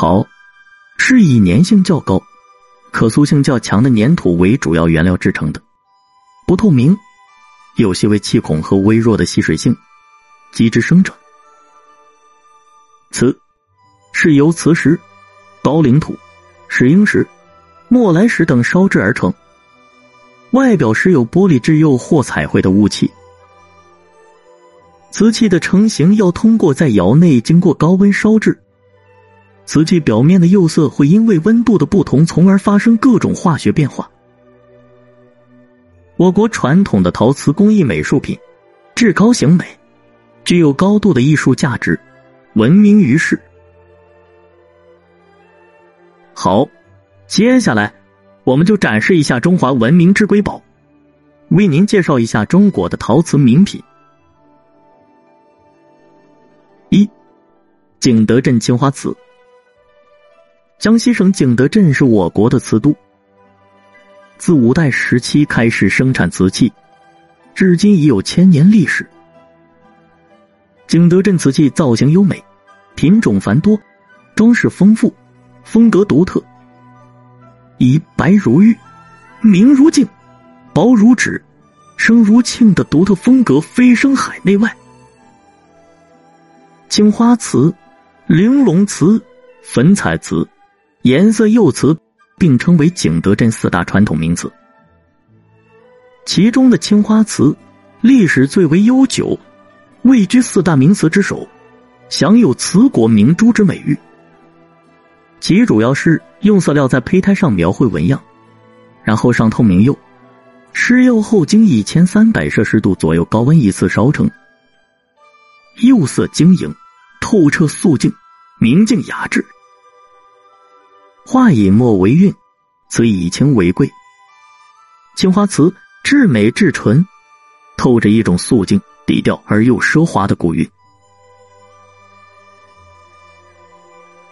陶是以粘性较高、可塑性较强的粘土为主要原料制成的，不透明，有些微气孔和微弱的吸水性，机制生长。瓷是由磁石、高岭土、石英石、莫来石等烧制而成，外表时有玻璃质釉或彩绘的雾气。瓷器的成型要通过在窑内经过高温烧制，瓷器表面的釉色会因为温度的不同，从而发生各种化学变化。我国传统的陶瓷工艺美术品，至高型美，具有高度的艺术价值，闻名于世。好，接下来我们就展示一下中华文明之瑰宝，为您介绍一下中国的陶瓷名品。一，景德镇青花瓷。江西省景德镇是我国的瓷都，自五代时期开始生产瓷器，至今已有千年历史。景德镇瓷器造型优美，品种繁多，装饰丰富，风格独特，以白如玉、明如镜、薄如纸、声如磬的独特风格飞升海内外。青花瓷、玲珑瓷、粉彩瓷、颜色釉瓷并称为景德镇四大传统名瓷。其中的青花瓷历史最为悠久，位居四大名瓷之首，享有“瓷国明珠”之美誉。其主要是用色料在胚胎上描绘纹样，然后上透明釉，施釉后经一千三百摄氏度左右高温一次烧成。釉色晶莹、透彻、素净、明净雅致。画以墨为韵，瓷以青为贵。青花瓷至美至纯，透着一种素净、低调而又奢华的古韵。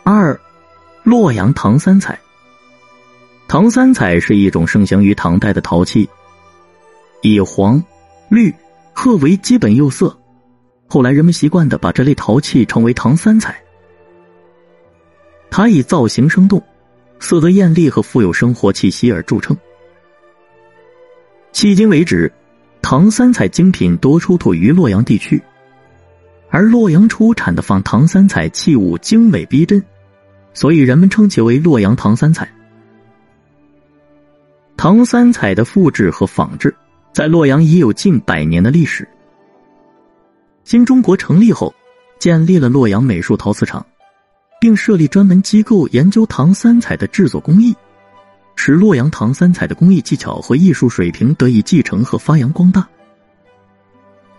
二，洛阳唐三彩。唐三彩是一种盛行于唐代的陶器，以黄、绿、褐为基本釉色。后来人们习惯的把这类陶器称为唐三彩。它以造型生动、色泽艳丽和富有生活气息而著称。迄今为止，唐三彩精品多出土于洛阳地区，而洛阳出产的仿唐三彩器物精美逼真，所以人们称其为洛阳唐三彩。唐三彩的复制和仿制，在洛阳已有近百年的历史。新中国成立后，建立了洛阳美术陶瓷厂，并设立专门机构研究唐三彩的制作工艺，使洛阳唐三彩的工艺技巧和艺术水平得以继承和发扬光大。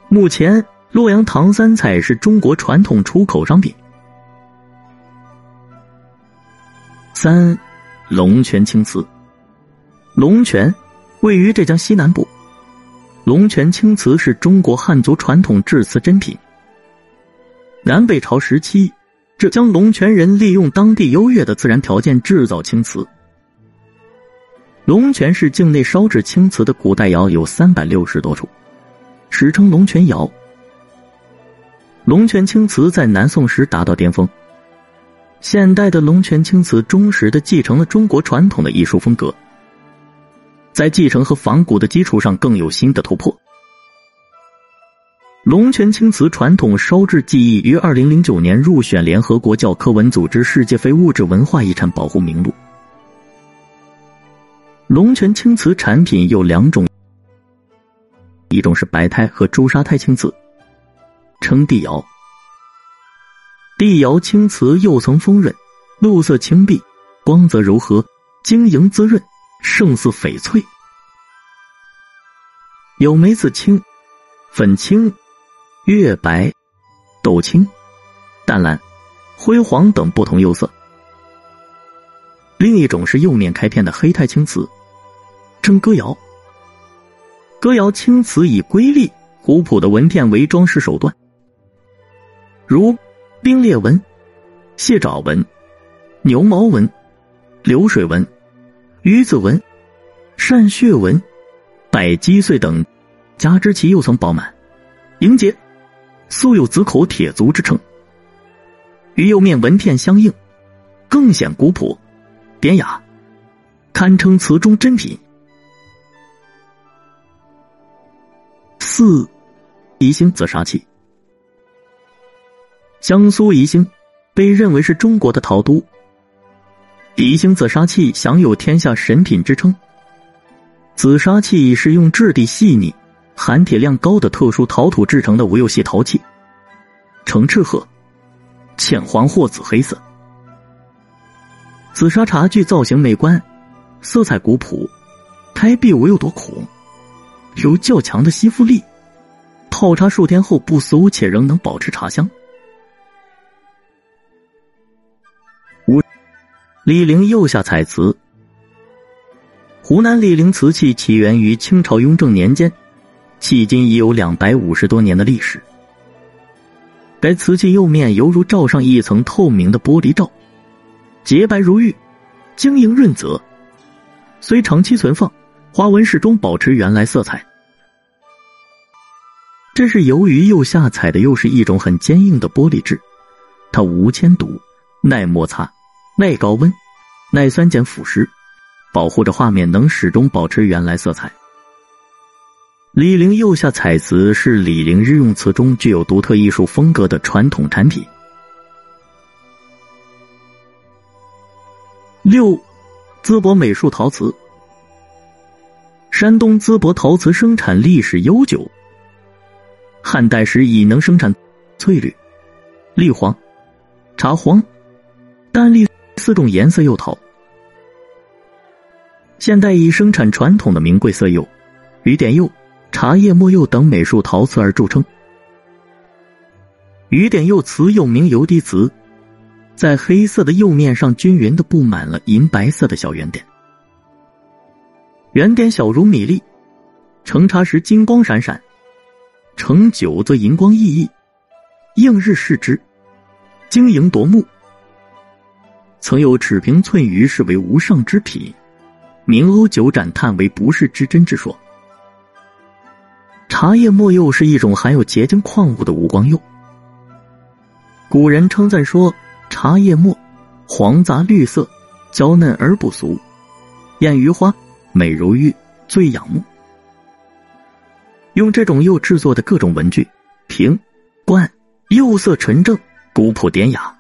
目前，洛阳唐三彩是中国传统出口商品。三，龙泉青瓷。龙泉位于浙江西南部。龙泉青瓷是中国汉族传统制瓷珍品。南北朝时期，浙江龙泉人利用当地优越的自然条件制造青瓷。龙泉市境内烧制青瓷的古代窑有三百六十多处，史称龙泉窑。龙泉青瓷在南宋时达到巅峰。现代的龙泉青瓷忠实的继承了中国传统的艺术风格。在继承和仿古的基础上，更有新的突破。龙泉青瓷传统烧制技艺于二零零九年入选联合国教科文组织世界非物质文化遗产保护名录。龙泉青瓷产品有两种，一种是白胎和朱砂胎青瓷，称地窑。地窑青瓷釉层丰润，露色青碧，光泽柔和，晶莹滋润。胜似翡翠，有梅子青、粉青、月白、豆青、淡蓝、灰黄等不同釉色。另一种是釉面开片的黑胎青瓷，称歌窑。歌窑青瓷以瑰丽、古朴的纹片为装饰手段，如冰裂纹、蟹爪纹、牛毛纹、流水纹。鱼子纹、扇血纹、百击碎等，加之其釉层饱满、莹洁，素有“紫口铁足”之称。与釉面纹片相应，更显古朴典雅，堪称瓷中珍品。四，宜兴紫砂器。江苏宜兴被认为是中国的陶都，宜兴紫砂器享有“天下神品”之称。紫砂器是用质地细腻、含铁量高的特殊陶土制成的无釉细陶器，呈赤褐、浅黄或紫黑色。紫砂茶具造型美观，色彩古朴，开闭无有多孔，有较强的吸附力，泡茶数天后不馊且仍能保持茶香。五，李陵釉下彩瓷。湖南醴陵瓷器起源于清朝雍正年间，迄今已有两百五十多年的历史。该瓷器釉面犹如罩上一层透明的玻璃罩，洁白如玉，晶莹润泽。虽长期存放，花纹始终保持原来色彩。这是由于釉下彩的釉是一种很坚硬的玻璃质，它无铅毒，耐摩擦，耐高温，耐酸碱腐蚀。保护着画面能始终保持原来色彩。李陵釉下彩瓷是李陵日用瓷中具有独特艺术风格的传统产品。六，淄博美术陶瓷。山东淄博陶瓷生产历史悠久，汉代时已能生产翠绿、栗黄、茶黄、淡绿四种颜色釉陶。现代已生产传统的名贵色釉、雨点釉、茶叶末釉等美术陶瓷而著称。雨点釉瓷又名油滴瓷，在黑色的釉面上均匀的布满了银白色的小圆点，圆点小如米粒，盛茶时金光闪闪，盛酒则银光熠熠，映日视之，晶莹夺目。曾有尺平寸余视为无上之品。明瓯酒盏叹为不世之珍之说。茶叶末釉是一种含有结晶矿物的无光釉。古人称赞说：“茶叶末黄杂绿色，娇嫩而不俗，艳如花，美如玉，最仰慕。”用这种釉制作的各种文具、瓶、罐，釉色纯正，古朴典雅。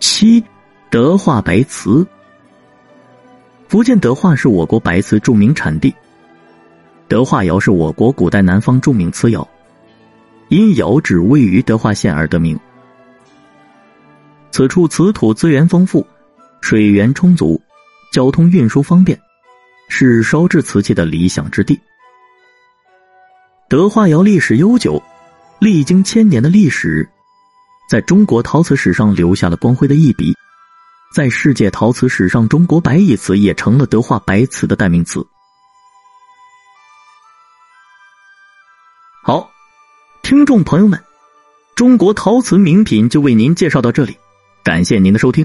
七。德化白瓷，福建德化是我国白瓷著名产地。德化窑是我国古代南方著名瓷窑，因窑址位于德化县而得名。此处瓷土资源丰富，水源充足，交通运输方便，是烧制瓷器的理想之地。德化窑历史悠久，历经千年的历史，在中国陶瓷史上留下了光辉的一笔。在世界陶瓷史上，中国白一瓷也成了德化白瓷的代名词。听众朋友们，中国陶瓷名品就为您介绍到这里，感谢您的收听。